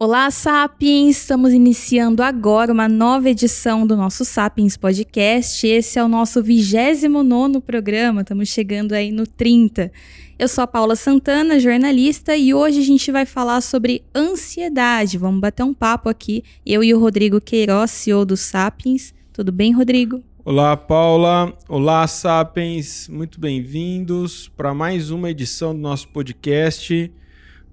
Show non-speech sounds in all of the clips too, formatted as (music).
Olá, Sapiens! Estamos iniciando agora uma nova edição do nosso Sapiens Podcast. Esse é o nosso 29 programa, estamos chegando aí no 30. Eu sou a Paula Santana, jornalista, e hoje a gente vai falar sobre ansiedade. Vamos bater um papo aqui, eu e o Rodrigo Queiroz, CEO do Sapiens. Tudo bem, Rodrigo? Olá, Paula. Olá, Sapiens. Muito bem-vindos para mais uma edição do nosso podcast.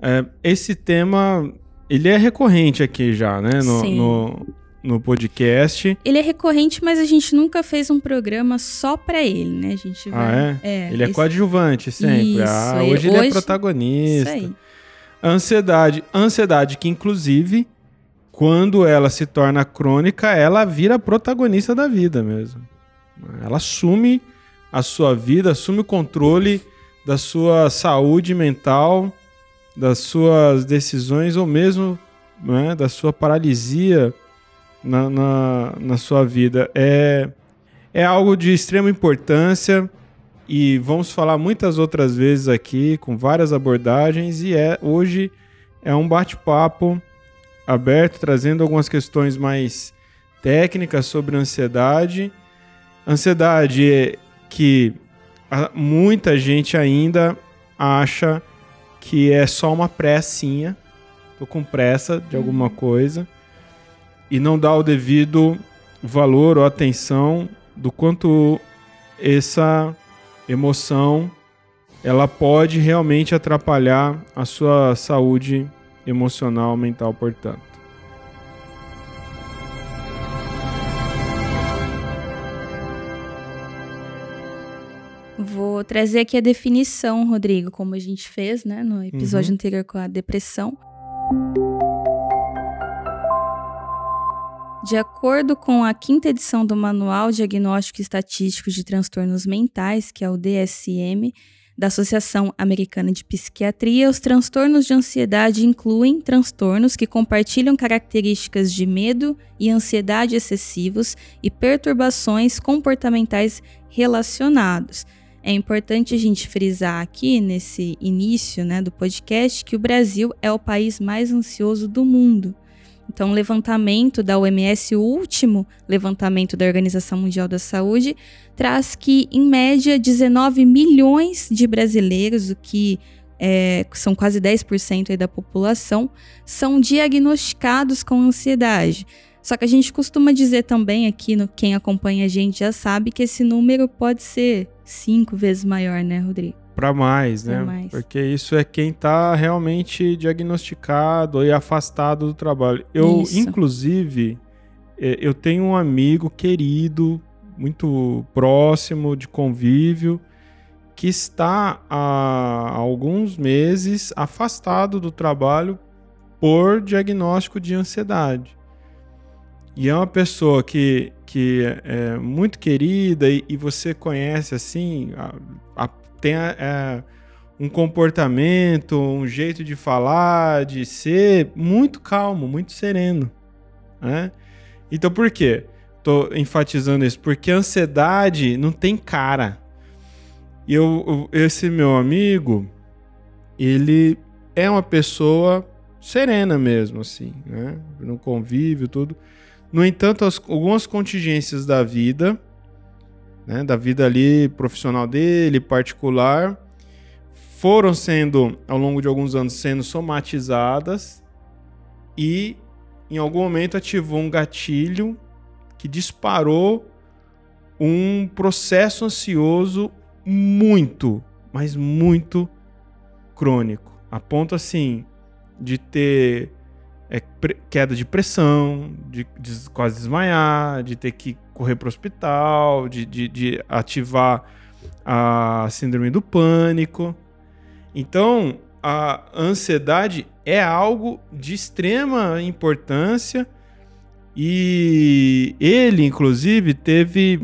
É, esse tema ele é recorrente aqui já, né? No, Sim. no, no podcast. Ele é recorrente, mas a gente nunca fez um programa só para ele, né? A gente Ah, vai... é? ele é esse- coadjuvante sempre. Isso, ah, ele- hoje ele é protagonista. Isso aí. Ansiedade. Ansiedade que, inclusive, quando ela se torna crônica, ela vira protagonista da vida mesmo. Ela assume a sua vida, assume o controle da sua saúde mental, das suas decisões ou mesmo né, da sua paralisia na, na, na sua vida. É, é algo de extrema importância e vamos falar muitas outras vezes aqui com várias abordagens e é hoje é um bate-papo aberto trazendo algumas questões mais técnicas sobre ansiedade. Ansiedade que muita gente ainda acha que é só uma pressinha, tô com pressa de alguma coisa. E não dá o devido valor ou atenção do quanto essa emoção ela pode realmente atrapalhar a sua saúde emocional, mental, portanto. Vou trazer aqui a definição, Rodrigo, como a gente fez, né, no episódio Uhum. anterior com a depressão. De acordo com a quinta edição do Manual Diagnóstico e Estatístico de Transtornos Mentais, que é o DSM, da Associação Americana de Psiquiatria, os transtornos de ansiedade incluem transtornos que compartilham características de medo e ansiedade excessivos e perturbações comportamentais relacionados. É importante a gente frisar aqui nesse início né, do podcast que o Brasil é o país mais ansioso do mundo. Então, o levantamento da OMS, o último levantamento da Organização Mundial da Saúde, traz que, em média, 19 milhões de brasileiros, o que é, são quase 10% aí da população, são diagnosticados com ansiedade. Só que a gente costuma dizer também aqui, no, quem acompanha a gente já sabe, que esse número pode ser cinco vezes maior, né, Rodrigo? Para mais, Pra né? mais. Porque isso é quem tá realmente diagnosticado e afastado do trabalho. Eu, Isso. inclusive, eh, eu tenho um amigo querido, muito próximo de convívio, que está há alguns meses afastado do trabalho por diagnóstico de ansiedade. E é uma pessoa que, que é muito querida e, e você conhece assim, a- a- tem a- é, um comportamento, um jeito de falar, de ser muito calmo, muito sereno. Né? Então por quê? Tô enfatizando isso, porque a ansiedade não tem cara. E eu- esse meu amigo, ele é uma pessoa serena mesmo, assim, né? No convívio, tudo. No entanto, as- algumas contingências da vida, né, da vida ali profissional dele, particular, foram sendo, ao longo de alguns anos, sendo somatizadas e em algum momento ativou um gatilho que disparou um processo ansioso muito, mas muito crônico. A ponto assim de ter é, queda de pressão, de, de quase desmaiar, de ter que correr para o hospital, de, de, de ativar a síndrome do pânico. Então, a ansiedade é algo de extrema importância e ele, inclusive, teve.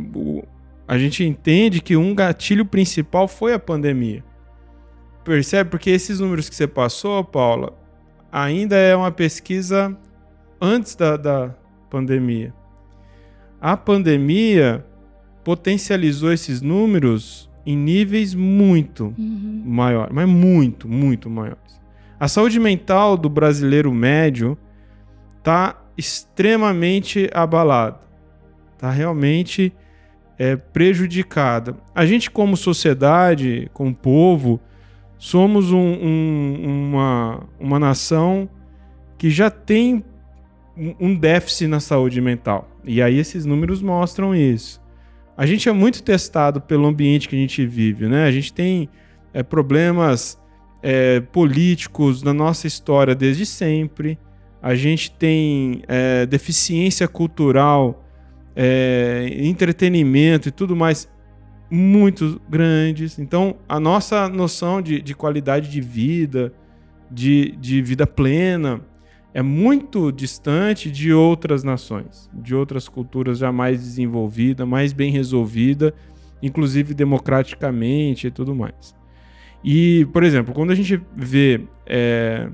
A gente entende que um gatilho principal foi a pandemia. Percebe? Porque esses números que você passou, Paula, ainda é uma pesquisa antes da, da pandemia. A pandemia potencializou esses números em níveis muito maiores, mas muito, muito maiores. A saúde mental do brasileiro médio está extremamente abalada, está realmente é, prejudicada. A gente, como sociedade, como povo, somos um, um, uma, uma nação que já tem um déficit na saúde mental. E aí esses números mostram isso. A gente é muito testado pelo ambiente que a gente vive, né? A gente tem é, problemas é, políticos na nossa história desde sempre. A gente tem é, deficiência cultural, é, entretenimento e tudo mais muito grandes. Então, a nossa noção de, de qualidade de vida, de, de vida plena, é muito distante de outras nações, de outras culturas já mais desenvolvidas, mais bem resolvida, inclusive democraticamente e tudo mais. E, por exemplo, quando a gente vê, é,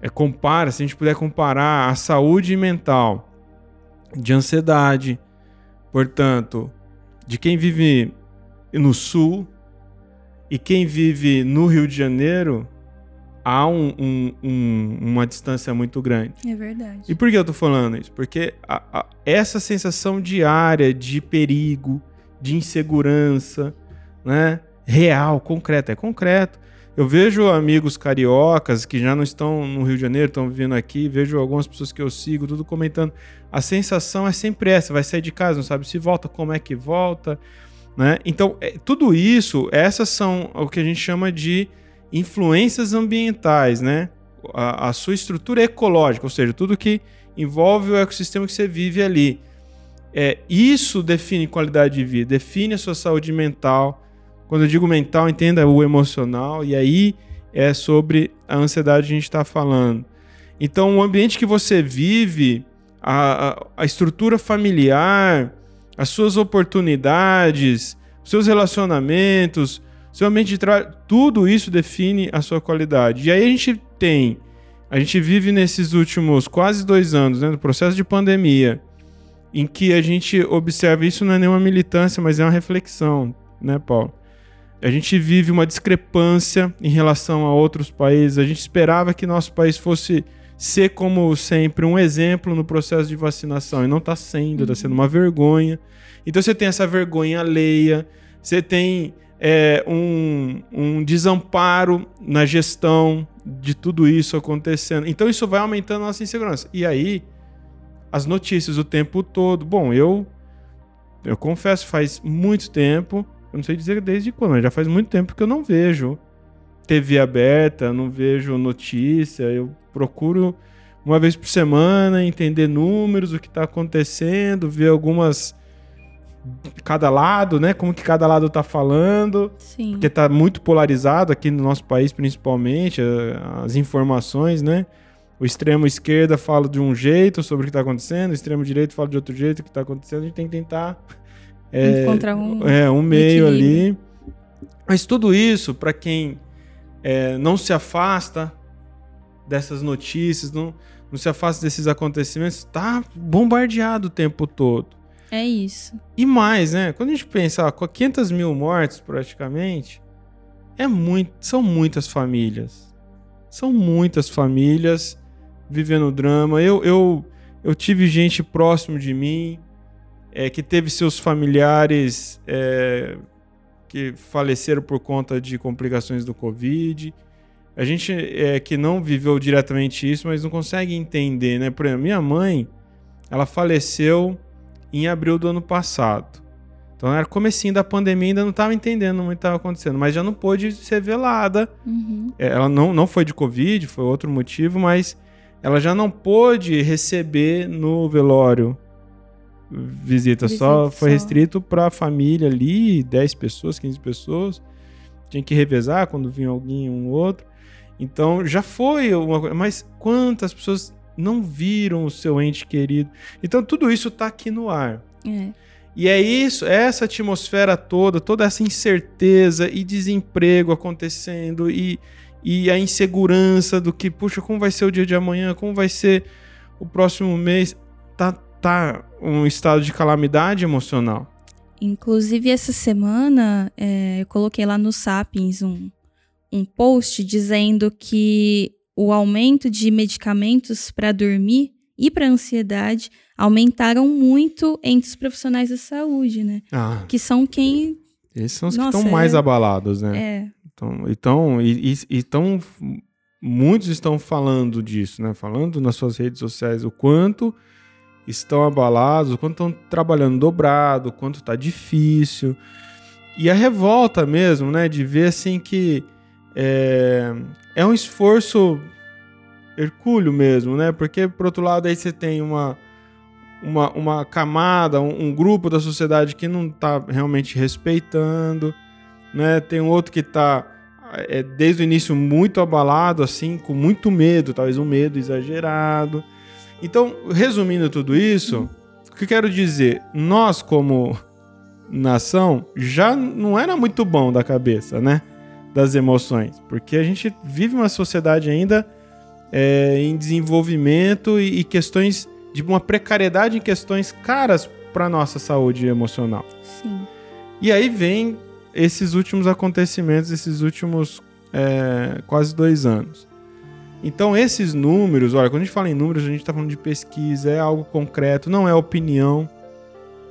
é, compara, se a gente puder comparar a saúde mental de ansiedade, portanto, de quem vive no sul e quem vive no Rio de Janeiro, há um, um, um, uma distância muito grande. É verdade. E por que eu tô falando isso? Porque a, a, essa sensação diária de perigo, de insegurança, né? Real, concreto, é concreto. Eu vejo amigos cariocas que já não estão no Rio de Janeiro, estão vivendo aqui, vejo algumas pessoas que eu sigo, tudo comentando. A sensação é sempre essa: vai sair de casa, não sabe se volta, como é que volta. Né? Então, é, tudo isso, essas são o que a gente chama de influências ambientais, né? A, a, sua estrutura ecológica, ou seja, tudo que envolve o ecossistema que você vive ali. É, isso define qualidade de vida, define a sua saúde mental. Quando eu digo mental, entenda o emocional, e aí é sobre a ansiedade que a gente está falando. Então, o ambiente que você vive, a, a, a estrutura familiar, as suas oportunidades, seus relacionamentos, seu ambiente de trabalho, tudo isso define a sua qualidade. E aí a gente tem, a gente vive nesses últimos quase dois anos, né, no processo de pandemia, em que a gente observa isso não é nenhuma militância, mas é uma reflexão, né, Paulo? A gente vive uma discrepância em relação a outros países. A gente esperava que nosso país fosse ser, como sempre, um exemplo no processo de vacinação. E não está sendo, está sendo uma vergonha. Então você tem essa vergonha alheia, você tem é, um, um desamparo na gestão de tudo isso acontecendo. Então isso vai aumentando a nossa insegurança. E aí, as notícias o tempo todo. Bom, eu eu confesso, faz muito tempo, eu não sei dizer desde quando, mas já faz muito tempo que eu não vejo TV aberta, não vejo notícia, eu procuro uma vez por semana entender números, o que está acontecendo, ver algumas cada lado, né? Como que cada lado tá falando. Sim. Porque tá muito polarizado aqui no nosso país, principalmente, as informações, né? O extremo esquerda fala de um jeito sobre o que está acontecendo, o extremo direito fala de outro jeito o que está acontecendo. A gente tem que tentar é, encontrar um, é, um meio ali. Mas tudo isso, para quem é, não se afasta dessas notícias, não, não se afasta desses acontecimentos, está bombardeado o tempo todo. É isso. E mais, né? Quando a gente pensa, ó, com 500 mil mortes praticamente, é muito, são muitas famílias. São muitas famílias vivendo drama. Eu, eu, eu tive gente próximo de mim é, que teve seus familiares é, que faleceram por conta de complicações do Covid. A gente é, que não viveu diretamente isso, mas não consegue entender, né? Por exemplo, minha mãe, ela faleceu em abril do ano passado. Então era comecinho da pandemia, ainda não estava entendendo muito o que estava acontecendo, mas já não pôde ser velada. Uhum. É, ela não, não foi de Covid, foi outro motivo, mas ela já não pôde receber no velório visita, visita só foi só. restrito para a família ali, 10 pessoas, 15 pessoas. Tinha que revezar quando vinha alguém um outro. Então já foi uma coisa, mas quantas pessoas não viram o seu ente querido. Então tudo isso está aqui no ar. É. E é isso, essa atmosfera toda, toda essa incerteza e desemprego acontecendo e, e a insegurança do que, puxa, como vai ser o dia de amanhã, como vai ser o próximo mês, tá, tá um estado de calamidade emocional. Inclusive, essa semana é, eu coloquei lá no Sapiens um, um post dizendo que o aumento de medicamentos para dormir e para ansiedade aumentaram muito entre os profissionais da saúde, né? Ah, Que são quem. esses são os Nossa, que estão mais é- abalados, né? É, Então, então, e, e- e tão- muitos estão falando disso, né? Falando nas suas redes sociais o quanto estão abalados, o quanto estão trabalhando dobrado, o quanto tá difícil. E a revolta mesmo, né? De ver assim que é, é um esforço hercúleo mesmo, né? Porque, por outro lado, aí você tem uma, uma, uma camada, um, um grupo da sociedade que não tá realmente respeitando né? Tem um outro que tá é, desde o início muito abalado, assim, com muito medo, talvez um medo exagerado. Então, resumindo tudo isso, o que eu quero dizer? Nós, como nação, já não era muito bom da cabeça, né? Das emoções, porque a gente vive uma sociedade ainda é, em desenvolvimento e, e questões de uma precariedade em questões caras para nossa saúde emocional. sim. E aí vem esses últimos acontecimentos, esses últimos é, quase dois anos. Então, esses números, olha, quando a gente fala em números, a gente está falando de pesquisa, é algo concreto, não é opinião.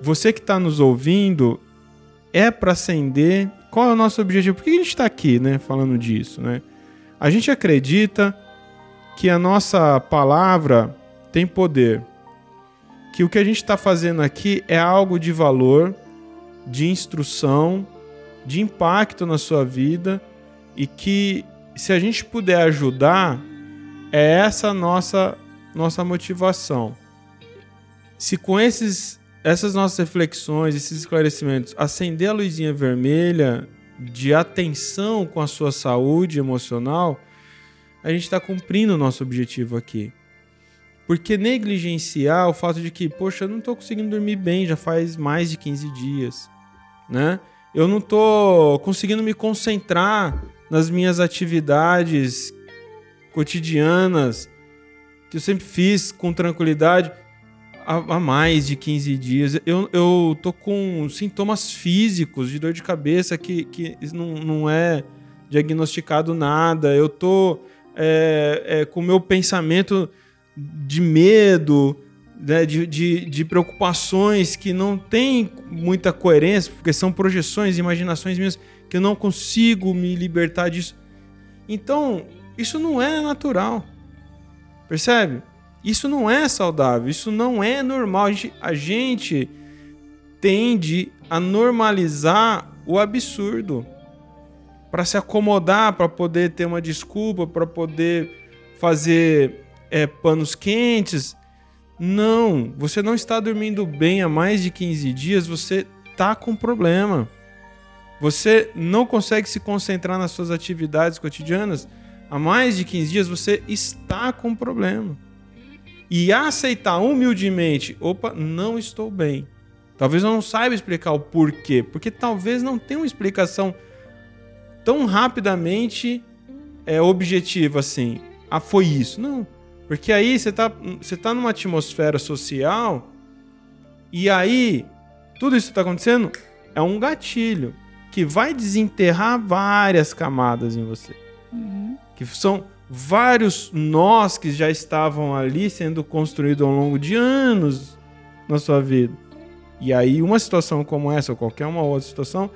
Você que está nos ouvindo, é para acender. Qual é o nosso objetivo? Por que a gente está aqui, né, falando disso, né? A gente acredita que a nossa palavra tem poder, que o que a gente está fazendo aqui é algo de valor, de instrução, de impacto na sua vida e que se a gente puder ajudar, é essa nossa nossa motivação. Se com esses essas nossas reflexões, esses esclarecimentos, acender a luzinha vermelha de atenção com a sua saúde emocional, a gente está cumprindo o nosso objetivo aqui. Porque negligenciar o fato de que, poxa, eu não estou conseguindo dormir bem já faz mais de 15 dias, né? Eu não estou conseguindo me concentrar nas minhas atividades cotidianas que eu sempre fiz com tranquilidade há, mais de 15 dias. Eu, eu tô com sintomas físicos de dor de cabeça que, que não, não é diagnosticado nada. Eu tô é, é, com o meu pensamento de medo, né, de, de, de preocupações que não tem muita coerência, porque são projeções, imaginações minhas, que eu não consigo me libertar disso. Então, isso não é natural. Percebe? Isso não é saudável, isso não é normal. A gente, a gente tende a normalizar o absurdo para se acomodar, para poder ter uma desculpa, para poder fazer é, panos quentes. Não, você não está dormindo bem há mais de 15 dias, você tá com problema. Você não consegue se concentrar nas suas atividades cotidianas há mais de 15 dias, você está com problema. E aceitar humildemente, opa, não estou bem. Talvez eu não saiba explicar o porquê, porque talvez não tenha uma explicação tão rapidamente é, objetiva assim. Ah, foi isso. Não. Porque aí você tá, você tá numa atmosfera social e aí tudo isso que está acontecendo é um gatilho que vai desenterrar várias camadas em você. Uhum. Que são vários nós que já estavam ali sendo construídos ao longo de anos na sua vida. E aí uma situação como essa, ou qualquer uma outra situação,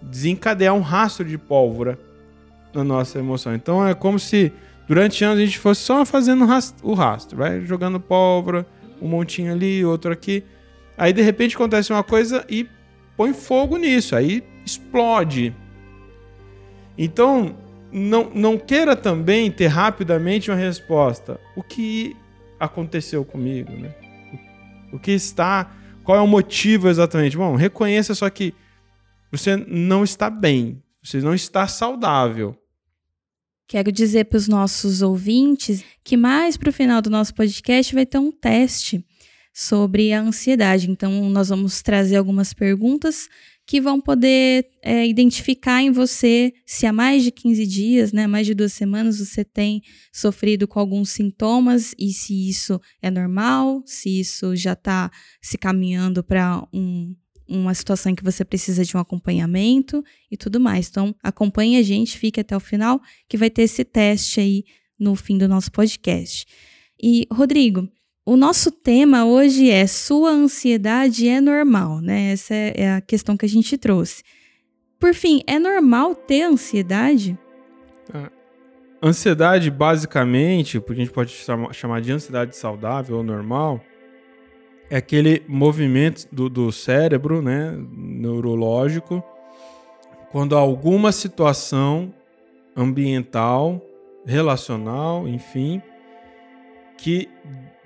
desencadear um rastro de pólvora na nossa emoção. Então é como se durante anos a gente fosse só fazendo o rastro, vai jogando pólvora, um montinho ali, outro aqui. Aí de repente acontece uma coisa e põe fogo nisso, aí explode. Então, não, não queira também ter rapidamente uma resposta. O que aconteceu comigo, né? O que está. Qual é o motivo exatamente? Bom, reconheça só que você não está bem, você não está saudável. Quero dizer para os nossos ouvintes que mais para o final do nosso podcast vai ter um teste sobre a ansiedade. Então, nós vamos trazer algumas perguntas que vão poder é, identificar em você se há mais de 15 dias, né, mais de duas semanas, você tem sofrido com alguns sintomas e se isso é normal, se isso já está se caminhando para um, uma situação em que você precisa de um acompanhamento e tudo mais. Então, acompanhe a gente, fique até o final, que vai ter esse teste aí no fim do nosso podcast. E, Rodrigo, o nosso tema hoje é sua ansiedade é normal, né? Essa é a questão que a gente trouxe. Por fim, é normal ter ansiedade? É. Ansiedade, basicamente, porque a gente pode chamar de ansiedade saudável ou normal, é aquele movimento do, do cérebro, né, neurológico, quando alguma situação ambiental, relacional, enfim, que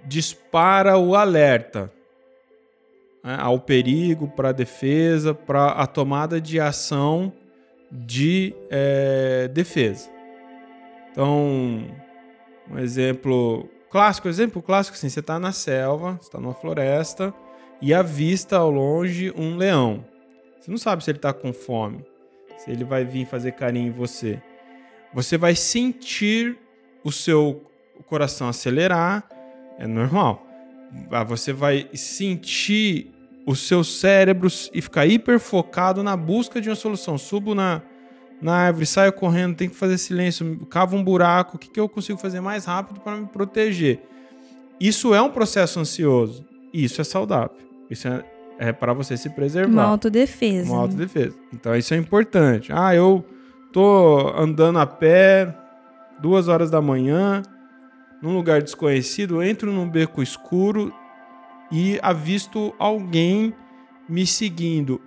dispara o alerta né, ao perigo, para a defesa, para a tomada de ação de é, defesa. Então, um exemplo clássico, exemplo clássico, assim, você está na selva, está numa floresta e avista ao longe um leão. Você não sabe se ele está com fome, se ele vai vir fazer carinho em você. Você vai sentir o seu coração acelerar, é normal. Ah, você vai sentir os seus cérebros e ficar hiper focado na busca de uma solução. Subo na, na árvore, saio correndo, tenho que fazer silêncio, cavo um buraco, o que, que eu consigo fazer mais rápido para me proteger? Isso é um processo ansioso. Isso é saudável. Isso é, é para você se preservar. Uma autodefesa. Uma autodefesa. Então isso é importante. Ah, eu tô andando a pé duas horas da manhã, num lugar desconhecido, entro num beco escuro e avisto alguém me seguindo.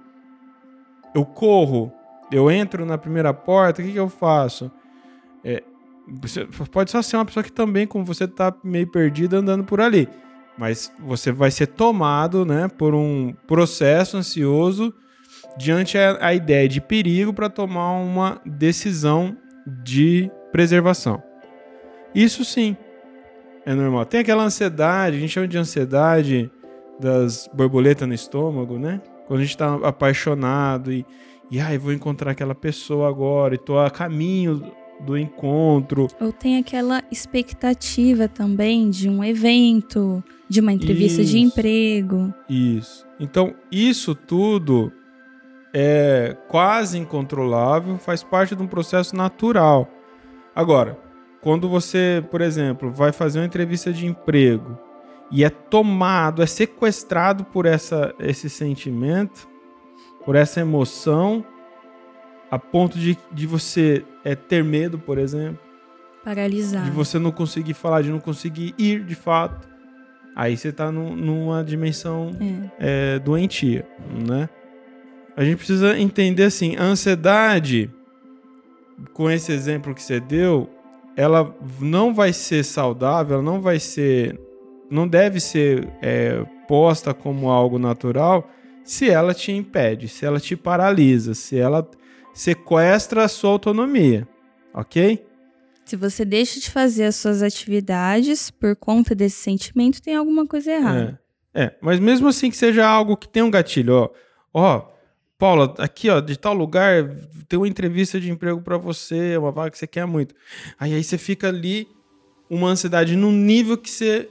Eu corro, eu entro na primeira porta, o que, que eu faço? É, pode só ser uma pessoa que também, como você, está meio perdida andando por ali. Mas você vai ser tomado né, por um processo ansioso diante a, a ideia de perigo para tomar uma decisão de preservação. Isso sim, é normal. Tem aquela ansiedade, a gente chama de ansiedade das borboletas no estômago, né? Quando a gente tá apaixonado e, e ai, vou encontrar aquela pessoa agora e tô a caminho do encontro. Ou tem aquela expectativa também de um evento, de uma entrevista isso, de emprego. Isso. Então, isso tudo é quase incontrolável, faz parte de um processo natural. Agora, quando você, por exemplo, vai fazer uma entrevista de emprego e é tomado, é sequestrado por essa, esse sentimento, por essa emoção, a ponto de, de você é, ter medo, por exemplo. Paralisar. De você não conseguir falar, de não conseguir ir de fato. Aí você está num, numa dimensão é. É, doentia, né? A gente precisa entender assim, a ansiedade, com esse exemplo que você deu, ela não vai ser saudável, ela não vai ser, não deve ser é, posta como algo natural se ela te impede, se ela te paralisa, se ela sequestra a sua autonomia, ok? Se você deixa de fazer as suas atividades por conta desse sentimento, tem alguma coisa errada. É, é. mas mesmo assim que seja algo que tem um gatilho, ó, ó, Paula, aqui ó, de tal lugar tem uma entrevista de emprego para você, uma vaga que você quer muito. Aí, aí você fica ali, uma ansiedade no nível que você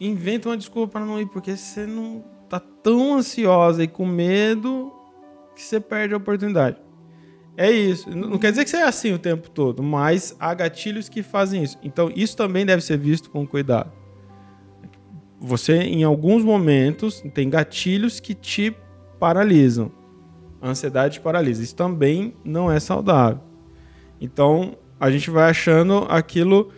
inventa uma desculpa para não ir, porque você não tá tão ansiosa e com medo que você perde a oportunidade. É isso. Não quer dizer que você é assim o tempo todo, mas há gatilhos que fazem isso. Então, isso também deve ser visto com cuidado. Você, em alguns momentos, tem gatilhos que te paralisam a ansiedade paralisa. Isso também não é saudável. Então, a gente vai achando aquilo,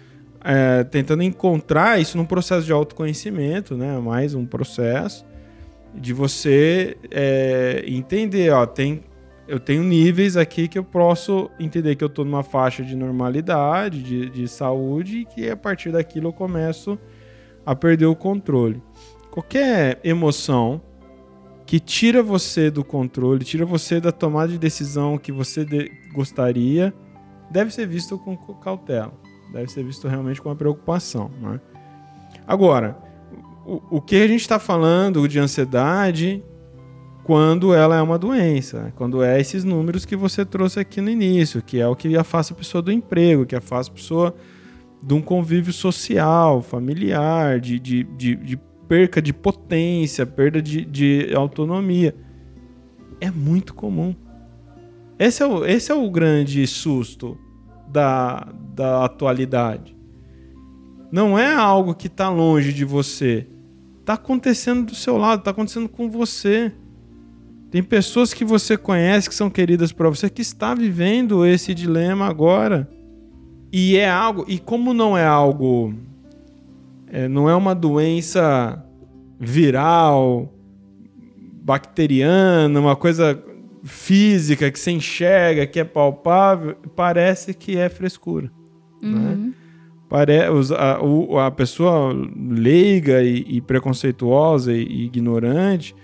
é, tentando encontrar isso num processo de autoconhecimento, né? Mais um processo de você é, entender, ó, tem, eu tenho níveis aqui que eu posso entender que eu estou numa faixa de normalidade, de, de saúde, e que a partir daquilo eu começo a perder o controle. Qualquer emoção que tira você do controle, tira você da tomada de decisão que você de gostaria, deve ser visto com cautela, deve ser visto realmente com uma preocupação. Né? Agora, o, o que a gente está falando de ansiedade quando ela é uma doença, né? quando é esses números que você trouxe aqui no início, que é o que afasta a pessoa do emprego, que afasta a pessoa de um convívio social, familiar, de, de, de, de perca de potência, perda de, de autonomia. É muito comum. Esse é o, esse é o grande susto da, da atualidade. Não é algo que está longe de você. Tá acontecendo do seu lado, tá acontecendo com você. Tem pessoas que você conhece que são queridas para você que está vivendo esse dilema agora. E é algo, e como não é algo é, não é uma doença viral, bacteriana, uma coisa física que você enxerga, que é palpável, parece que é frescura. Né? Uhum. Né? Pare, a, a, pessoa leiga e, e preconceituosa e, e, ignorante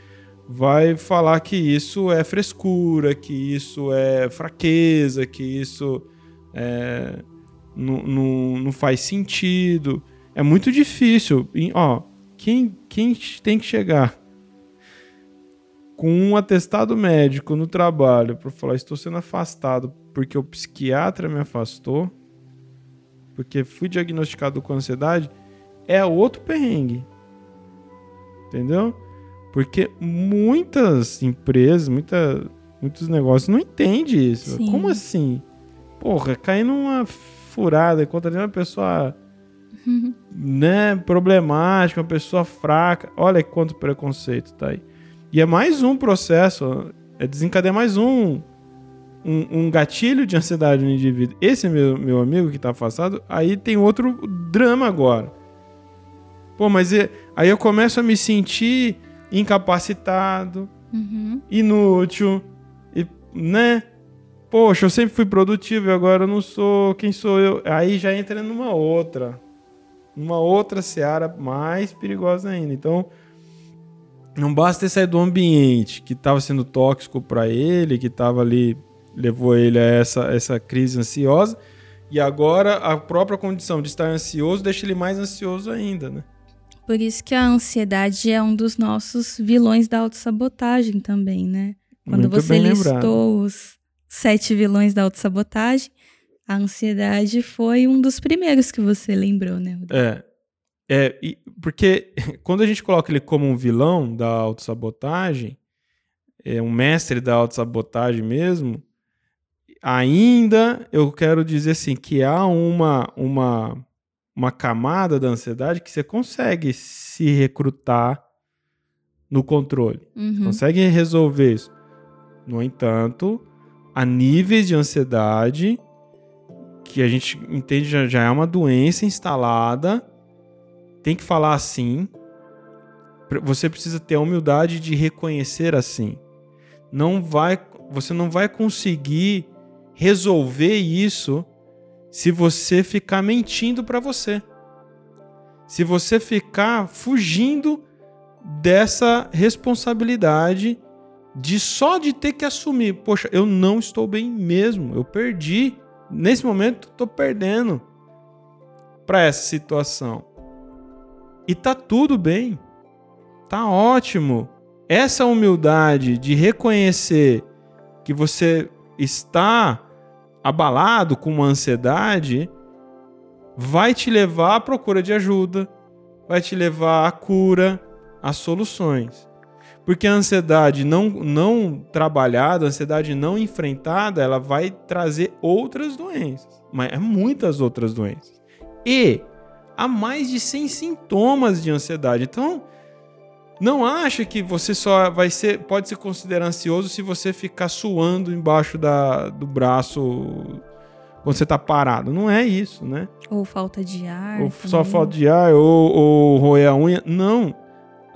vai falar que isso é frescura, que isso é fraqueza, que isso é, não, não, não faz sentido. É muito difícil. E, ó, quem, quem tem que chegar com um atestado médico no trabalho para falar estou sendo afastado porque o psiquiatra me afastou, porque fui diagnosticado com ansiedade, é outro perrengue. Entendeu? Porque muitas empresas, muita, muitos negócios não entendem isso. Sim. Como assim? Porra, cair numa furada, encontrando uma pessoa. Né, problemática, uma pessoa fraca. Olha quanto preconceito tá aí. E é mais um processo, é desencadear mais um, um, um gatilho de ansiedade no indivíduo. Esse meu, meu amigo que está afastado, aí tem outro drama agora. Pô, mas é, aí eu começo a me sentir incapacitado, uhum. inútil, e, né? Poxa, eu sempre fui produtivo e agora eu não sou. Quem sou eu? Aí já entra numa outra. Numa outra seara mais perigosa ainda. Então, não basta ter saído do ambiente que estava sendo tóxico para ele, que estava ali, levou ele a essa, essa crise ansiosa, e agora a própria condição de estar ansioso deixa ele mais ansioso ainda, né? Por isso que a ansiedade é um dos nossos vilões da autossabotagem também, né? Quando Muito você listou os sete vilões da autossabotagem, a ansiedade foi um dos primeiros que você lembrou, né? É, é, e, porque (laughs) quando a gente coloca ele como um vilão da autossabotagem, é um mestre da autossabotagem mesmo, ainda eu quero dizer assim que há uma, uma, uma camada da ansiedade que você consegue se recrutar no controle. Uhum. consegue resolver isso. No entanto, há níveis de ansiedade que a gente entende já, já é uma doença instalada tem que falar assim. Você precisa ter a humildade de reconhecer assim. Não vai, você não vai conseguir resolver isso se você ficar mentindo para você. Se você ficar fugindo dessa responsabilidade de só de ter que assumir, poxa, eu não estou bem mesmo, eu perdi. Nesse momento, estou perdendo para essa situação. E tá tudo bem. Tá ótimo. Essa humildade de reconhecer que você está abalado com uma ansiedade vai te levar à procura de ajuda, vai te levar à cura, às soluções. Porque a ansiedade não, não trabalhada, a ansiedade não enfrentada, ela vai trazer outras doenças, mas é muitas outras doenças. E há mais de 100 sintomas de ansiedade. Então, não acha que você só vai ser, pode se considerar ansioso se você ficar suando embaixo da, do braço quando você está parado. Não é isso, né? Ou falta de ar. Ou também. só falta de ar, ou, ou roer a unha. Não.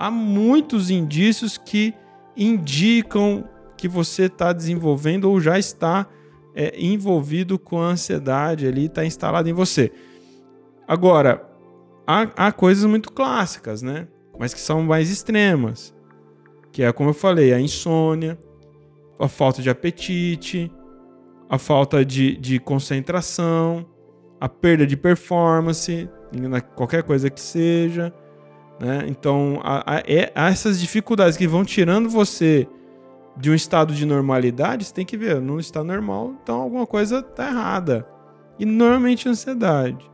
Há muitos indícios que indicam que você está desenvolvendo ou já está é, envolvido com a ansiedade ali, está instalado em você. Agora, há, há coisas muito clássicas, né? Mas que são mais extremas. Que é, como eu falei, a insônia, a falta de apetite, a falta de, de concentração, a perda de performance, qualquer coisa que seja. Né? Então, é, há essas dificuldades que vão tirando você de um estado de normalidade, você tem que ver, não está normal, então alguma coisa está errada. E normalmente ansiedade.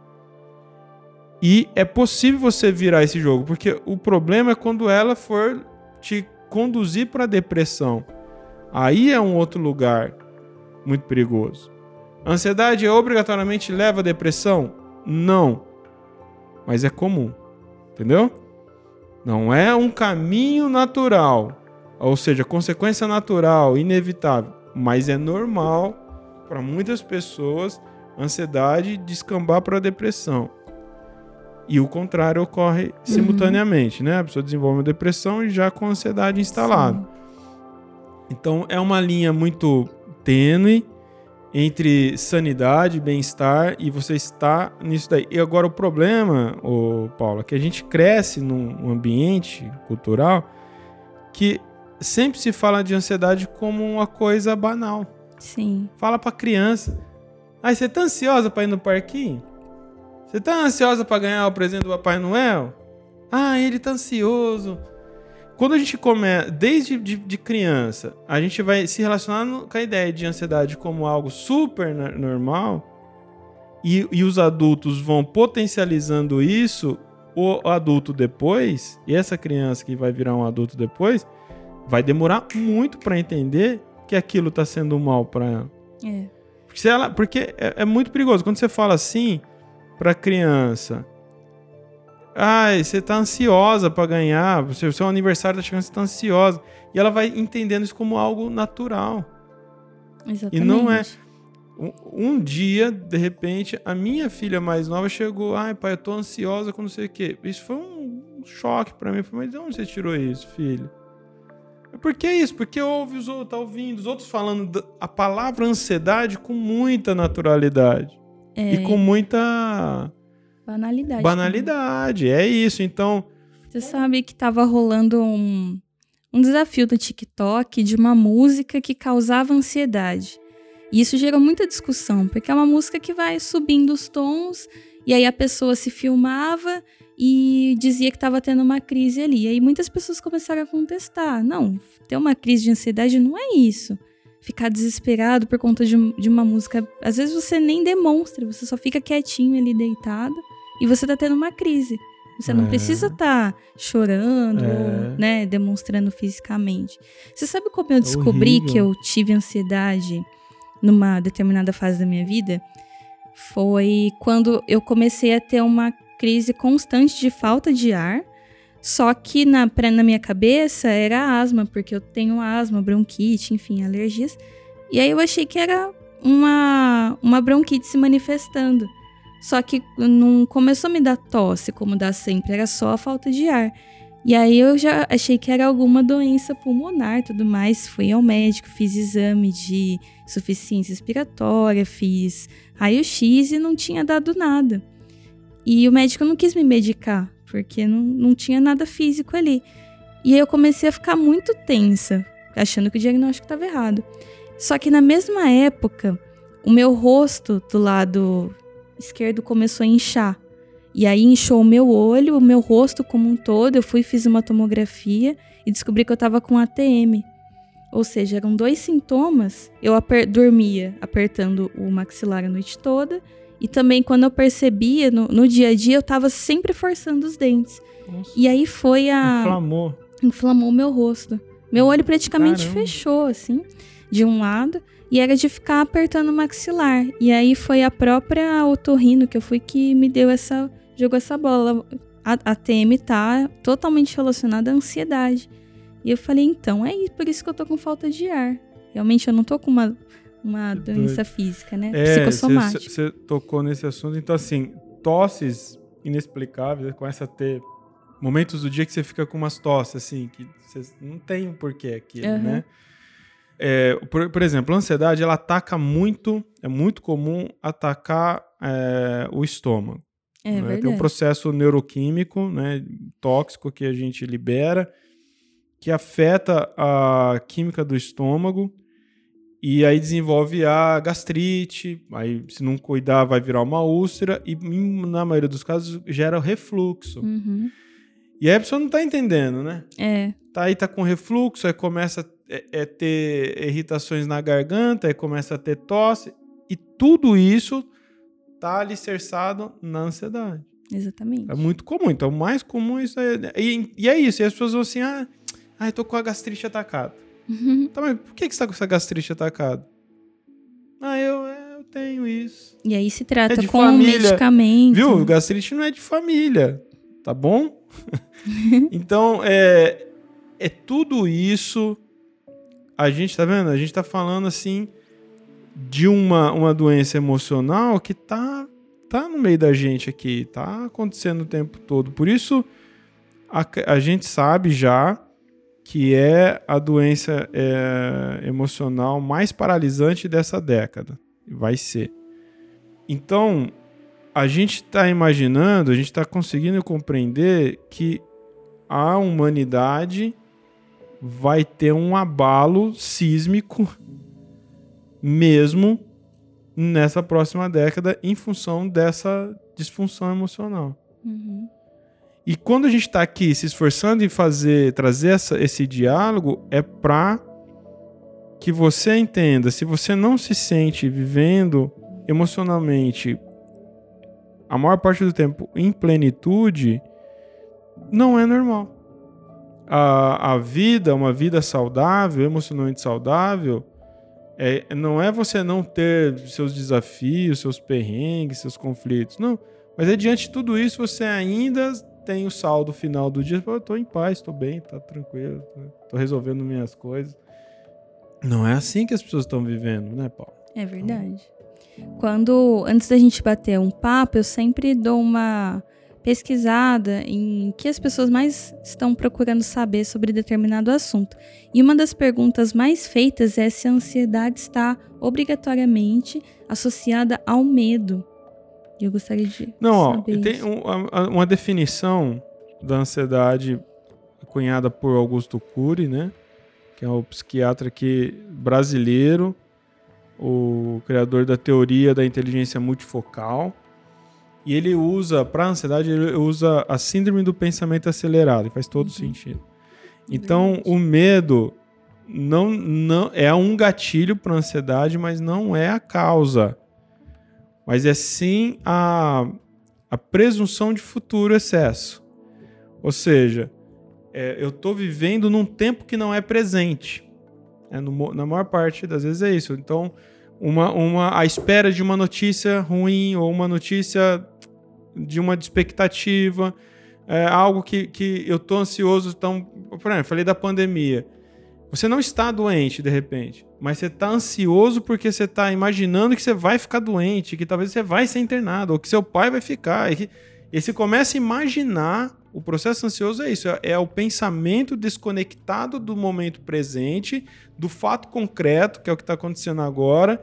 E é possível você virar esse jogo, porque o problema é quando ela for te conduzir para depressão. Aí é um outro lugar muito perigoso. ansiedade obrigatoriamente leva à depressão? Não. Mas é comum. Entendeu? Não é um caminho natural, ou seja, consequência natural, inevitável, mas é normal para muitas pessoas ansiedade descambar para depressão. E o contrário ocorre uhum. simultaneamente, né? A pessoa desenvolve uma depressão e já com ansiedade instalada. Sim. Então é uma linha muito tênue entre sanidade, bem-estar e você está nisso daí. E agora o problema, ô Paula, é que a gente cresce num ambiente cultural que sempre se fala de ansiedade como uma coisa banal. Sim. Fala para criança. Ai, você tá ansiosa para ir no parquinho? Você tá ansiosa para ganhar o presente do Papai Noel? Ah, ele tá ansioso quando a gente começa, desde de, de, criança, a gente vai se relacionando com a ideia de ansiedade como algo super normal, e, e os adultos vão potencializando isso, o adulto depois, e essa criança que vai virar um adulto depois, vai demorar muito para entender que aquilo está sendo mal para ela. É. Porque, ela, porque é, é muito perigoso. Quando você fala assim para criança, Ai, você tá ansiosa para ganhar, o seu, seu aniversário tá chegando, você tá ansiosa. E ela vai entendendo isso como algo natural. Exatamente. E não é. Um, um, dia, de repente, a minha filha mais nova chegou. Ai, pai, eu tô ansiosa com não sei o quê. Isso foi um choque para mim. Eu falei, mas de onde você tirou isso, filho? Por que isso? Porque ouve os outros, tá ouvindo os outros falando a palavra ansiedade com muita naturalidade. É. E com muita Banalidade. Banalidade, também. é isso. Então. Você sabe que tava rolando um, um desafio do TikTok de uma música que causava ansiedade. E isso gerou muita discussão, porque é uma música que vai subindo os tons, e aí a pessoa se filmava e dizia que estava tendo uma crise ali. E aí muitas pessoas começaram a contestar. Não, ter uma crise de ansiedade não é isso. Ficar desesperado por conta de, de uma música. Às vezes você nem demonstra, você só fica quietinho ali deitado e você tá tendo uma crise. Você não é. precisa estar tá chorando, é. né, demonstrando fisicamente. Você sabe como eu descobri que eu tive ansiedade numa determinada fase da minha vida? Foi quando eu comecei a ter uma crise constante de falta de ar. Só que na, na minha cabeça era asma, porque eu tenho asma, bronquite, enfim, alergias. E aí eu achei que era uma, uma bronquite se manifestando. Só que não começou a me dar tosse, como dá sempre, era só a falta de ar. E aí eu já achei que era alguma doença pulmonar tudo mais. Fui ao médico, fiz exame de insuficiência respiratória, fiz raio-x e não tinha dado nada. E o médico não quis me medicar, porque não, não tinha nada físico ali. E aí eu comecei a ficar muito tensa, achando que o diagnóstico estava errado. Só que na mesma época, o meu rosto do lado esquerdo começou a inchar. E aí inchou o meu olho, o meu rosto como um todo. Eu fui fiz uma tomografia e descobri que eu estava com ATM. Ou seja, eram dois sintomas. Eu aper dormia apertando o maxilar a noite toda. E também quando eu percebia no, no dia a dia, eu estava sempre forçando os dentes. Nossa. E aí foi a. Inflamou. Inflamou o meu rosto. Meu olho praticamente Caramba. fechou, assim, de um lado e era de ficar apertando o maxilar. E aí foi a própria otorrino que eu fui que me deu essa. jogou essa bola. A, a TM tá totalmente relacionada à ansiedade. E eu falei, então, é por isso que eu tô com falta de ar. Realmente eu não tô com uma, uma doença física, né? É, Psicossomática. Você tocou nesse assunto, então assim, tosses inexplicáveis, começa a ter momentos do dia que você fica com umas tosses, assim, que você não tem um porquê aquilo, uhum. né? É, por, por, exemplo, a ansiedade ela ataca muito, é muito comum atacar é, o estômago. É né? Tem um processo neuroquímico né, tóxico que a gente libera que afeta a química do estômago e aí desenvolve a gastrite, aí se não cuidar vai virar uma úlcera e na maioria dos casos gera refluxo. Uhum. E aí a pessoa não está entendendo, né? É. Tá aí, tá com refluxo, aí começa é, é ter irritações na garganta, aí começa a ter tosse, e tudo isso tá alicerçado na ansiedade. Exatamente. É muito comum. Então, o mais comum é isso aí. E, e é isso. E as pessoas vão assim: ah, ah eu tô com a gastrite atacada. Uhum. (laughs) Tá, mas por que, que você tá com essa gastrite atacada? Ah, eu, é, eu tenho isso. E aí se trata é com família. medicamento. Viu? Gastrite não é de família. Tá bom? (laughs) então, é, é tudo isso. A gente tá vendo? A gente tá falando assim de uma, uma doença emocional que tá, tá no meio da gente aqui, tá acontecendo o tempo todo. Por isso, a, a gente sabe já que é a doença é, emocional mais paralisante dessa década. Vai ser. Então, a gente está imaginando, a gente está conseguindo compreender que a humanidade vai ter um abalo sísmico mesmo nessa próxima década em função dessa disfunção emocional. Uhum. E quando a gente está aqui se esforçando em fazer, trazer essa, esse diálogo, é para que você entenda, se você não se sente vivendo emocionalmente a maior parte do tempo em plenitude, não é normal. A, a vida, uma vida saudável, emocionalmente saudável, é, não é você não ter seus desafios, seus perrengues, seus conflitos. Não. Mas é diante de tudo isso, você ainda tem o saldo final do dia. Eu tô em paz, tô bem, tá tranquilo, tô resolvendo minhas coisas. Não é assim que as pessoas estão vivendo, né, Paulo? É verdade. Quando, antes da gente bater um papo, eu sempre dou uma pesquisada em que as pessoas mais estão procurando saber sobre determinado assunto. E uma das perguntas mais feitas é se a ansiedade está obrigatoriamente associada ao medo. E eu gostaria de Não, ó, tem um, uma definição da ansiedade cunhada por Augusto Cury, né? Que é o psiquiatra que brasileiro, o criador da teoria da inteligência multifocal. E ele usa, para ansiedade, ele usa a síndrome do pensamento acelerado, e faz todo uhum. sentido. Então, Verdade. o medo não, não é um gatilho para ansiedade, mas não é a causa. Mas é sim a, a presunção de futuro excesso. Ou seja, é, eu estou vivendo num tempo que não é presente. É, no, na maior parte das vezes é isso. Então, uma, uma, a espera de uma notícia ruim ou uma notícia de uma expectativa, é algo que, que eu estou ansioso. Então, por exemplo, falei da pandemia. Você não está doente de repente, mas você está ansioso porque você está imaginando que você vai ficar doente, que talvez você vai ser internado, ou que seu pai vai ficar. E, que, e você começa a imaginar. O processo ansioso é isso: é, é o pensamento desconectado do momento presente, do fato concreto, que é o que está acontecendo agora,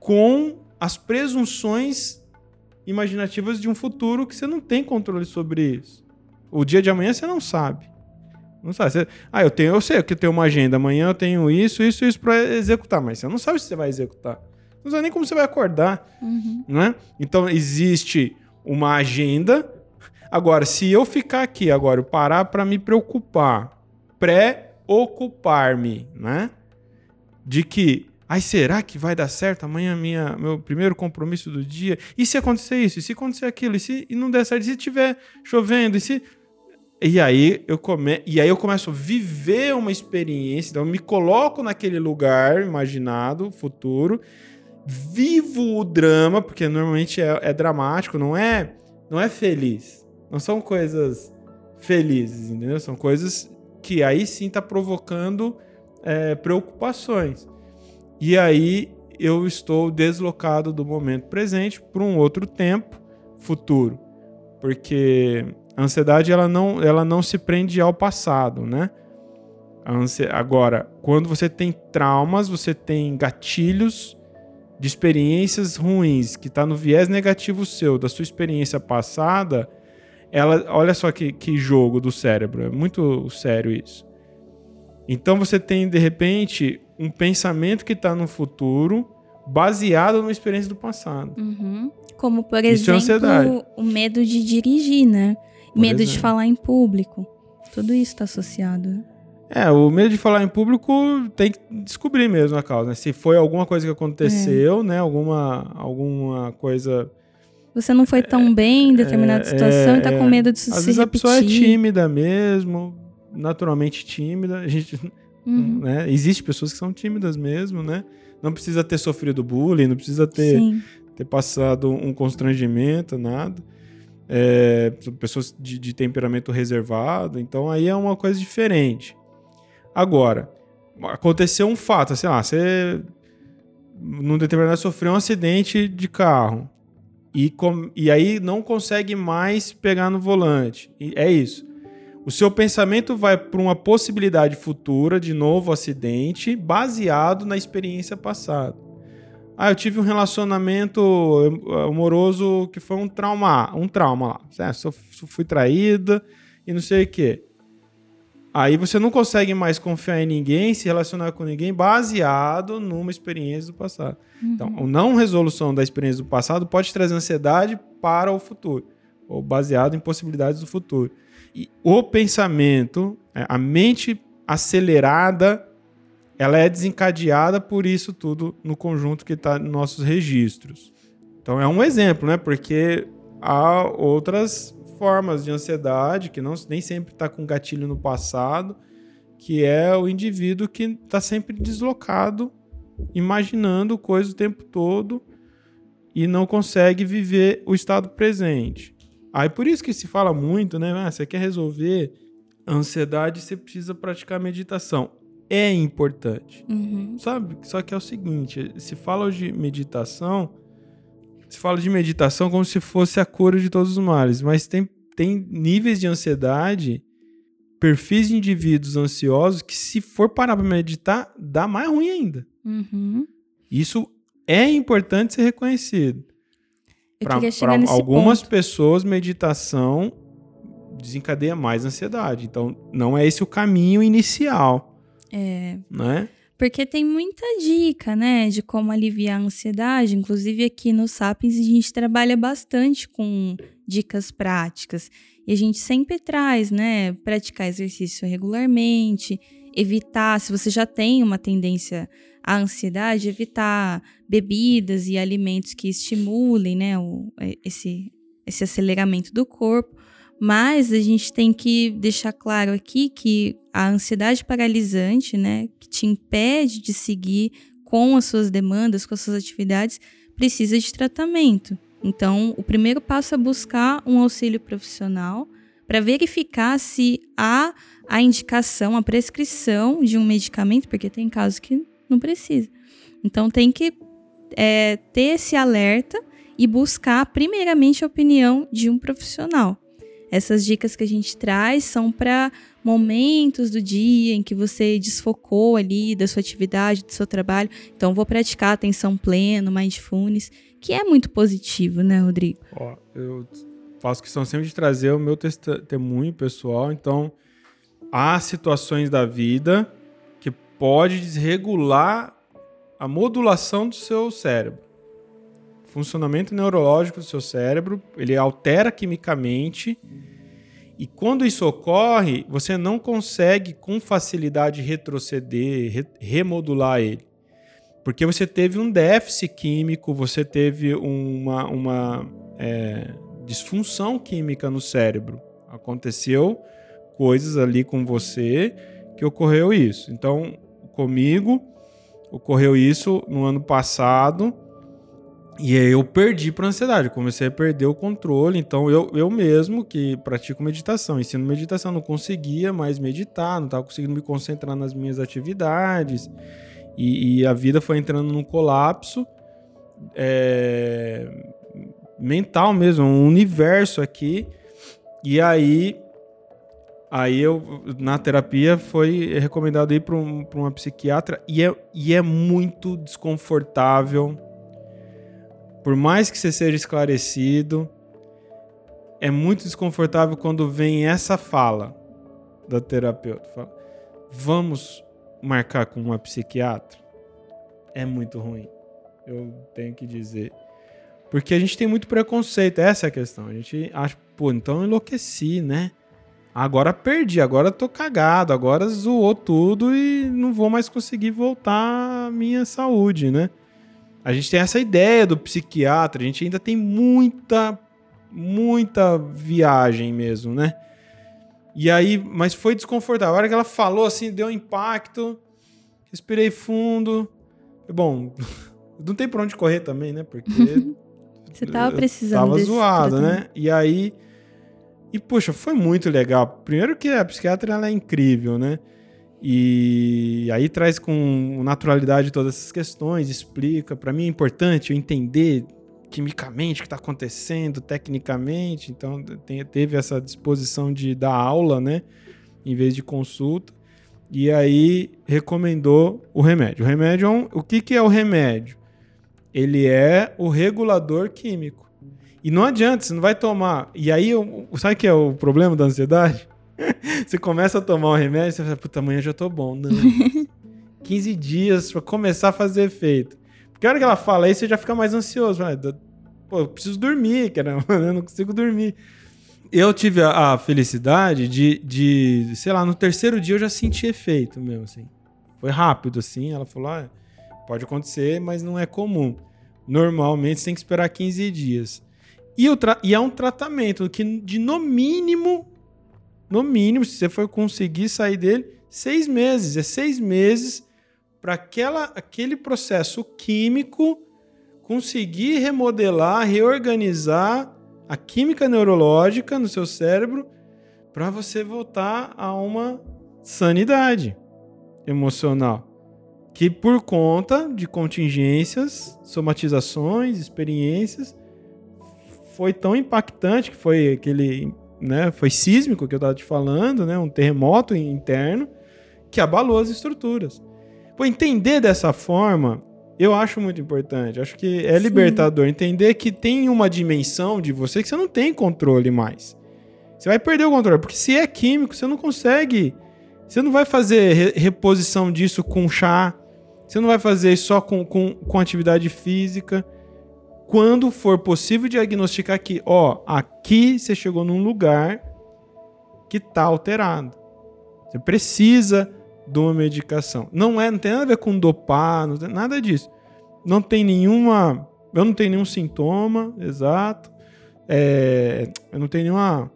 com as presunções imaginativas de um futuro que você não tem controle sobre isso. O dia de amanhã você não sabe. Não sabe. Você, ah, eu tenho, eu sei que eu tenho uma agenda. Amanhã eu tenho isso, isso, isso para executar, mas você não sabe se você vai executar. Não sabe nem como você vai acordar, uhum. né? Então existe uma agenda. Agora, se eu ficar aqui agora, eu parar para me preocupar, pré-ocupar-me, né? De que Ai, será que vai dar certo amanhã minha meu primeiro compromisso do dia? E se acontecer isso? E se acontecer aquilo? E se e não der certo? E se tiver chovendo? E se e aí eu come... e aí eu começo a viver uma experiência, então eu me coloco naquele lugar imaginado, futuro, vivo o drama, porque normalmente é, é dramático, não é não é feliz. Não são coisas felizes, entendeu? São coisas que aí sim está provocando é, preocupações. E aí eu estou deslocado do momento presente para um outro tempo futuro. Porque a ansiedade ela não, ela não se prende ao passado, né? Agora, quando você tem traumas, você tem gatilhos de experiências ruins, que está no viés negativo seu, da sua experiência passada, ela, olha só que, que jogo do cérebro, é muito sério isso. Então você tem, de repente, um pensamento que está no futuro baseado numa experiência do passado. Uhum. Como, por Isso é exemplo, é o medo de dirigir, né? Por medo exemplo. de falar em público. Tudo isso está associado. É, o medo de falar em público tem que descobrir mesmo a causa, né? Se foi alguma coisa que aconteceu, é. né? Alguma, alguma coisa... Você não foi tão bem em determinada é, situação e tá com é. medo disso Às se vezes repetir. a pessoa é tímida mesmo, naturalmente tímida. A gente Uhum. Né? Existem pessoas que são tímidas mesmo, né? Não precisa ter sofrido bullying, não precisa ter, ter passado um constrangimento, nada. é, pessoas de, de temperamento reservado, então aí é uma coisa diferente. Agora, aconteceu um fato, sei lá, você num determinado sofreu um acidente de carro e, com, e aí não consegue mais pegar no volante. E é isso. O seu pensamento vai para uma possibilidade futura de novo acidente baseado na experiência passada. Ah, eu tive um relacionamento amoroso que foi um trauma, um trauma lá. É, fui traída e não sei o quê. Aí você não consegue mais confiar em ninguém, se relacionar com ninguém baseado numa experiência do passado. Uhum. Então, a não resolução da experiência do passado pode trazer ansiedade para o futuro, ou baseado em possibilidades do futuro. E o pensamento, é, a mente acelerada, ela é desencadeada por isso tudo no conjunto que está nos nossos registros. Então é um exemplo, né? Porque há outras formas de ansiedade que não, nem sempre está com gatilho no passado, que é o indivíduo que está sempre deslocado, imaginando coisas o tempo todo e não consegue viver o estado presente. Aí por isso que se fala muito, né? Ah, você quer resolver a ansiedade, você precisa praticar meditação. É importante, uhum. sabe? Só que é o seguinte: se fala de meditação, se fala de meditação como se fosse a cura de todos os males, mas tem, tem níveis de ansiedade, perfis de indivíduos ansiosos que, se for parar para meditar, dá mais ruim ainda. Uhum. Isso é importante ser reconhecido. Para algumas ponto. pessoas, meditação desencadeia mais ansiedade. Então, não é esse o caminho inicial. É. Né? Porque tem muita dica, né, de como aliviar a ansiedade. Inclusive, aqui no Sapiens, a gente trabalha bastante com dicas práticas. E a gente sempre traz, né, praticar exercício regularmente, evitar, se você já tem uma tendência à ansiedade, evitar bebidas e alimentos que estimulem, né, o, é, esse, esse aceleramento do corpo. Mas a gente tem que deixar claro aqui que a ansiedade paralisante, né, que te impede de seguir com as suas demandas, com as suas atividades, precisa de tratamento. Então, o primeiro passo é buscar um auxílio profissional para verificar se há a indicação, a prescrição de um medicamento, porque tem casos que não precisa. Então tem que é, ter esse alerta e buscar primeiramente a opinião de um profissional. Essas dicas que a gente traz são para momentos do dia em que você desfocou ali da sua atividade, do seu trabalho. Então, vou praticar atenção plena, mindfulness, que é muito positivo, né, Rodrigo? Ó, eu faço questão sempre de trazer o meu testemunho pessoal. Então, há situações da vida que pode desregular a modulação do seu cérebro. Funcionamento neurológico do seu cérebro, ele altera quimicamente e quando isso ocorre, você não consegue com facilidade retroceder, re remodular ele. Porque você teve um déficit químico, você teve uma, uma é, disfunção química no cérebro. Aconteceu coisas ali com você que ocorreu isso. Então, comigo ocorreu isso no ano passado e aí eu perdi para ansiedade, comecei a perder o controle. Então eu, eu mesmo que pratico meditação, ensino meditação, não conseguia mais meditar, não estava conseguindo me concentrar nas minhas atividades e, e a vida foi entrando num colapso é, mental mesmo, um universo aqui. E aí Aí eu, na terapia, foi recomendado ir para um, uma psiquiatra e é, e é muito desconfortável. Por mais que você seja esclarecido, é muito desconfortável quando vem essa fala da terapeuta. Fala, Vamos marcar com uma psiquiatra? É muito ruim, eu tenho que dizer. Porque a gente tem muito preconceito, essa é a questão. A gente acha, pô, então eu enlouqueci, né? Agora perdi, agora tô cagado, agora zoou tudo e não vou mais conseguir voltar à minha saúde, né? A gente tem essa ideia do psiquiatra, a gente ainda tem muita, muita viagem mesmo, né? E aí, mas foi desconfortável. A hora que ela falou assim, deu um impacto, respirei fundo. Bom, (laughs) não tem por onde correr também, né? Porque (laughs) Você tava precisando Tava zoado, tratamento. né? E aí. E, poxa, foi muito legal. Primeiro que a psiquiatra ela é incrível, né? E aí traz com naturalidade todas essas questões, explica. Para mim é importante eu entender quimicamente o que está acontecendo, tecnicamente. Então tem- teve essa disposição de dar aula, né? Em vez de consulta. E aí recomendou o remédio. O remédio é um, o que, que é o remédio? Ele é o regulador químico. E não adianta, você não vai tomar. E aí, sabe o que é o problema da ansiedade? (laughs) você começa a tomar o remédio, você fala, puta, amanhã já tô bom. Não. (laughs) 15 dias pra começar a fazer efeito. Porque a hora que ela fala isso, você já fica mais ansioso. Fala, Pô, eu preciso dormir, cara. (laughs) Eu não consigo dormir. Eu tive a, a felicidade de, de, sei lá, no terceiro dia eu já senti efeito mesmo, assim. Foi rápido, assim. Ela falou, ah, pode acontecer, mas não é comum. Normalmente você tem que esperar 15 dias. E, e é um tratamento que, de no mínimo, no mínimo, se você for conseguir sair dele, seis meses. É seis meses para aquele processo químico conseguir remodelar, reorganizar a química neurológica no seu cérebro para você voltar a uma sanidade emocional. Que por conta de contingências, somatizações, experiências, foi tão impactante que foi aquele, né, foi sísmico que eu estava te falando, né, um terremoto interno que abalou as estruturas. Pô, entender dessa forma, eu acho muito importante. Acho que é Sim. libertador entender que tem uma dimensão de você que você não tem controle mais. Você vai perder o controle, porque se é químico, você não consegue. Você não vai fazer re- reposição disso com chá. Você não vai fazer só com, com, com atividade física. Quando for possível diagnosticar que, ó, aqui você chegou num lugar que tá alterado. Você precisa de uma medicação. Não é, não tem nada a ver com dopar, não tem nada disso. Não tem nenhuma, eu não tenho nenhum sintoma, exato. É, eu não tenho nenhuma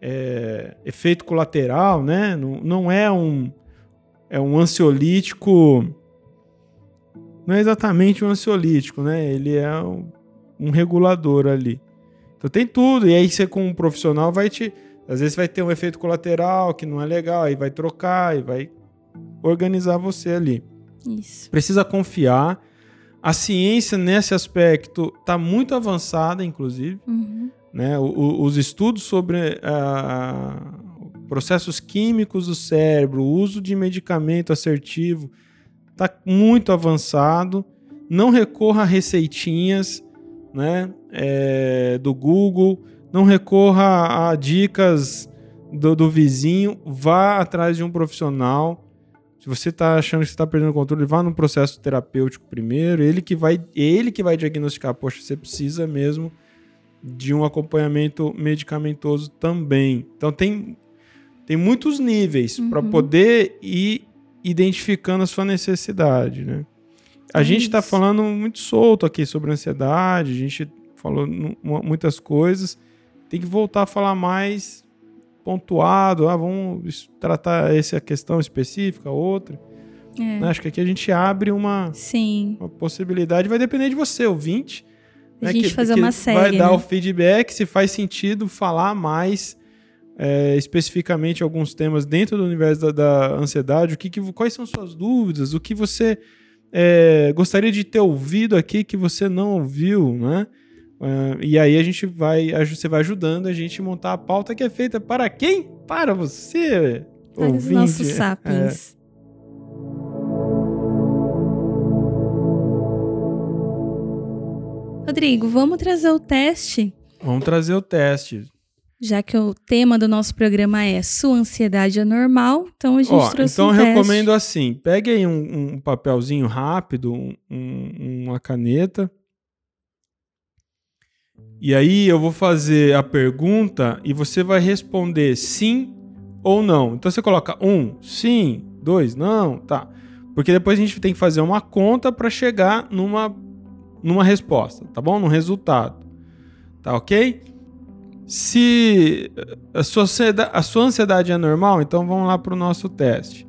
é, efeito colateral, né? Não, não é um é um ansiolítico, não é exatamente um ansiolítico, né? Ele é um, um regulador ali. Então tem tudo. E aí você com um profissional vai te, às vezes vai ter um efeito colateral que não é legal, aí vai trocar e vai organizar você ali. Isso. Precisa confiar. A ciência nesse aspecto está muito avançada, inclusive. Uhum. Né? O- o- os estudos sobre ah, processos químicos do cérebro, o uso de medicamento assertivo, está muito avançado. Não recorra a receitinhas né? é, do Google, não recorra a dicas do, do vizinho, vá atrás de um profissional. Se você está achando que está perdendo o controle, vá num processo terapêutico primeiro. Ele que vai, ele que vai diagnosticar. Poxa, você precisa mesmo de um acompanhamento medicamentoso também. Então tem, tem muitos níveis para Uhum. poder ir identificando a sua necessidade, né? A É gente está falando muito solto aqui sobre ansiedade, a gente falou muitas coisas. Tem que voltar a falar mais pontuado. Ah, vamos tratar essa questão específica, outra. É. né? Acho que aqui a gente abre uma, Sim. uma possibilidade. Vai depender de você, ouvinte. A né, gente que- fazer que uma Vai série. dar né? o feedback se faz sentido falar mais é, especificamente alguns temas dentro do universo da, da ansiedade. O que, que- quais são suas dúvidas? O que você é, gostaria de ter ouvido aqui que você não ouviu, né? É, e aí a gente vai, você vai ajudando a gente a montar a pauta que é feita para quem? Para você, Para os ouvinte. nossos É. sapiens. Rodrigo, vamos trazer o teste, Vamos trazer o teste. Já que o tema do nosso programa é sua ansiedade é normal, então a gente Ó, trouxe então um eu recomendo assim: pegue aí um, um papelzinho rápido, um- um- uma caneta. E aí eu vou fazer a pergunta e você vai responder sim ou não. Então você coloca um, sim, dois, não, tá. Porque depois a gente tem que fazer uma conta para chegar numa, numa resposta, tá bom? Num resultado. Tá ok? Se a sua, ansiedade, a sua ansiedade é normal, então vamos lá para o nosso teste.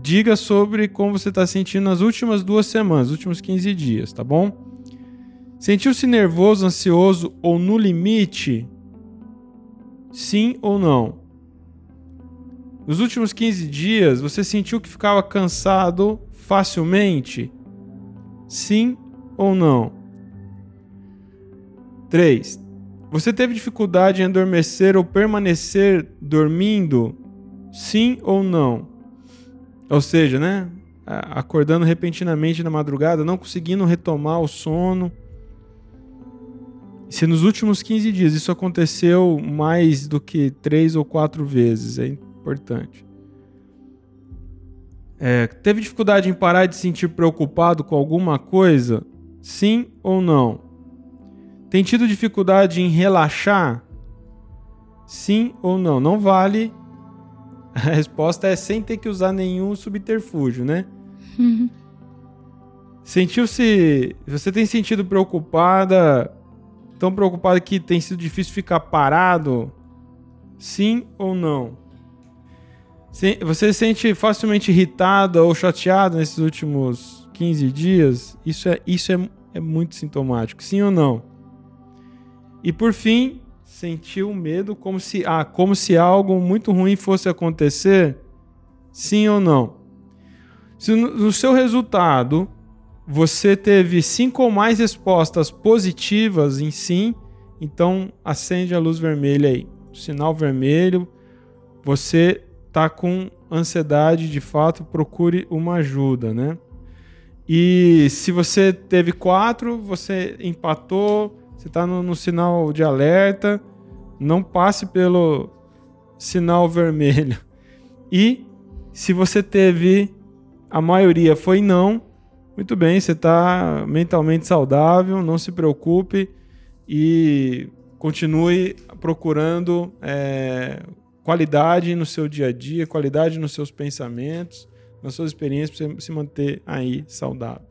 Diga sobre como você está sentindo nas últimas duas semanas, últimos 15 dias, tá bom? Sentiu-se nervoso, ansioso ou no limite? Sim ou não? Nos últimos 15 dias, você sentiu que ficava cansado facilmente? Sim ou não? 3. Você teve dificuldade em adormecer ou permanecer dormindo? Sim ou não? Ou seja, né? Acordando repentinamente na madrugada, não conseguindo retomar o sono. Se nos últimos 15 dias isso aconteceu mais do que três ou quatro vezes, é importante. É, teve dificuldade em parar de se sentir preocupado com alguma coisa? Sim ou não? Tem tido dificuldade em relaxar? Sim ou não? Não vale. A resposta é sem ter que usar nenhum subterfúgio, né? Uhum. (laughs) Sentiu-se. Você tem sentido preocupada? Tão preocupada que tem sido difícil ficar parado? Sim ou não? Você se sente facilmente irritada ou chateada nesses últimos 15 dias? Isso é, isso é, é muito sintomático. Sim ou não? E por fim, sentiu medo como se, ah, como se algo muito ruim fosse acontecer? Sim ou não? Se no, seu resultado você teve cinco ou mais respostas positivas em sim, então acende a luz vermelha aí. Sinal vermelho, você está com ansiedade de fato, procure uma ajuda, né? E se você teve quatro, você empatou, você está no, no sinal de alerta, não passe pelo sinal vermelho. E se você teve a maioria foi não, muito bem, você está mentalmente saudável, não se preocupe e continue procurando é, qualidade no seu dia a dia, qualidade nos seus pensamentos, nas suas experiências, para você se manter aí saudável.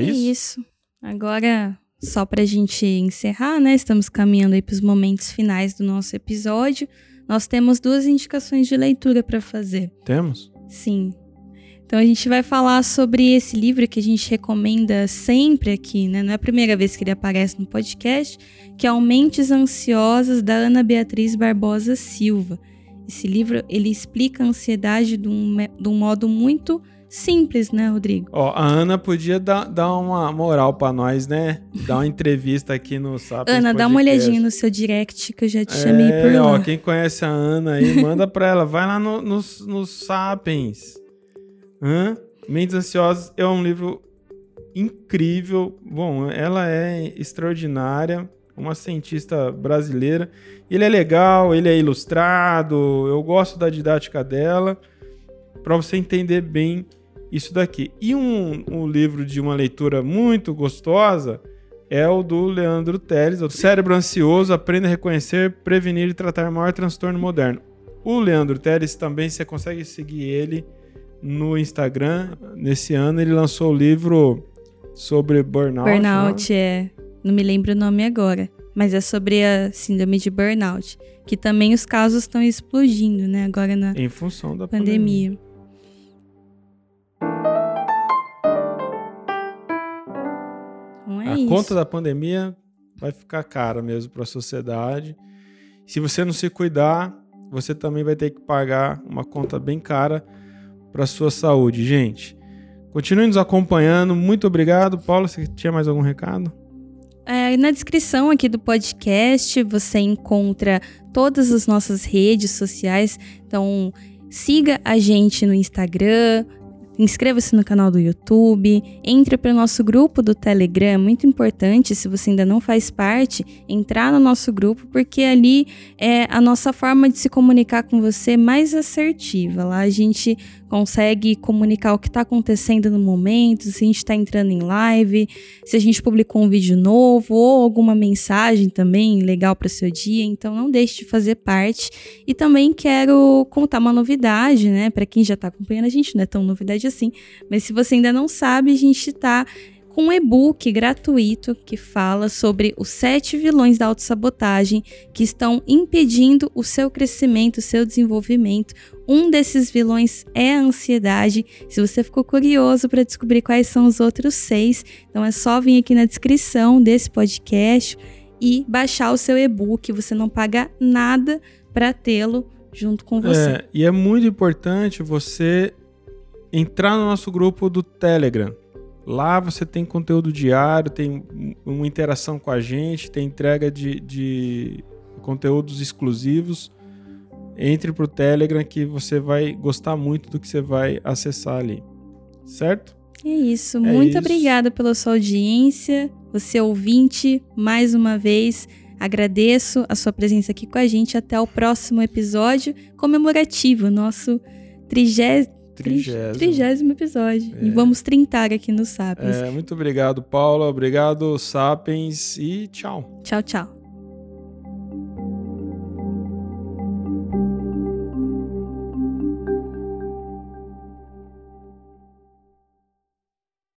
É isso? É isso. Agora, só para a gente encerrar, né? Estamos caminhando aí para os momentos finais do nosso episódio. Nós temos duas indicações de leitura para fazer. Temos? Sim. Então a gente vai falar sobre esse livro que a gente recomenda sempre aqui, né? Não é a primeira vez que ele aparece no podcast, que é Mentes Ansiosas da Ana Beatriz Barbosa Silva. Esse livro ele explica a ansiedade de um, de um modo muito simples, né, Rodrigo? Ó, a Ana podia dar, dar uma moral para nós, né? Dar uma entrevista aqui no Sapiens Ana, Podcast. dá uma olhadinha no seu direct que eu já te é, chamei por lá. Ó, quem conhece a Ana aí, manda pra ela. Vai lá no, no, no Sapiens. Hã? Mentes Ansiosas é um livro incrível. Bom, ela é extraordinária, uma cientista brasileira. Ele é legal, ele é ilustrado, eu gosto da didática dela, para você entender bem isso daqui. E um, um livro de uma leitura muito gostosa é o do Leandro Teles, o Cérebro Ansioso, Aprenda a Reconhecer, Prevenir e Tratar o Maior Transtorno Moderno. O Leandro Teles também você consegue seguir ele no Instagram. Nesse ano ele lançou o livro sobre burnout. Burnout, né? é. Não me lembro o nome agora. Mas é sobre a síndrome de burnout. Que também os casos estão explodindo, né? Agora na em função da pandemia. pandemia. A isso. conta da pandemia vai ficar cara mesmo para a sociedade. Se você não se cuidar, você também vai ter que pagar uma conta bem cara para sua saúde, gente. Continue nos acompanhando. Muito obrigado. Paulo, você tinha mais algum recado? É, na descrição aqui do podcast você encontra todas as nossas redes sociais. Então, siga a gente no Instagram, Inscreva-se no canal do YouTube, entre para o nosso grupo do Telegram, é muito importante, se você ainda não faz parte, entrar no nosso grupo, porque ali é a nossa forma de se comunicar com você mais assertiva. Lá a gente consegue comunicar o que está acontecendo no momento, se a gente está entrando em live, se a gente publicou um vídeo novo ou alguma mensagem também legal para o seu dia. Então não deixe de fazer parte. E também quero contar uma novidade, né? Para quem já está acompanhando a gente, não é tão novidade assim, mas se você ainda não sabe, a gente está com um e-book gratuito que fala sobre os sete vilões da autossabotagem que estão impedindo o seu crescimento, o seu desenvolvimento. Um desses vilões é a ansiedade. Se você ficou curioso para descobrir quais são os outros seis, então é só vir aqui na descrição desse podcast e baixar o seu e-book. Você não paga nada para tê-lo junto com você. É, e é muito importante você entrar no nosso grupo do Telegram. Lá você tem conteúdo diário, tem uma interação com a gente, tem entrega de, de conteúdos exclusivos. Entre para o Telegram que você vai gostar muito do que você vai acessar ali. Certo? É isso. É muito isso. obrigada pela sua audiência. Você ouvinte, mais uma vez, agradeço a sua presença aqui com a gente. Até o próximo episódio comemorativo, nosso trigésimo Trigésimo. Trigésimo episódio. É. E vamos trintar aqui no Sapiens. É, muito obrigado, Paula. Obrigado, Sapiens. E tchau. Tchau, tchau.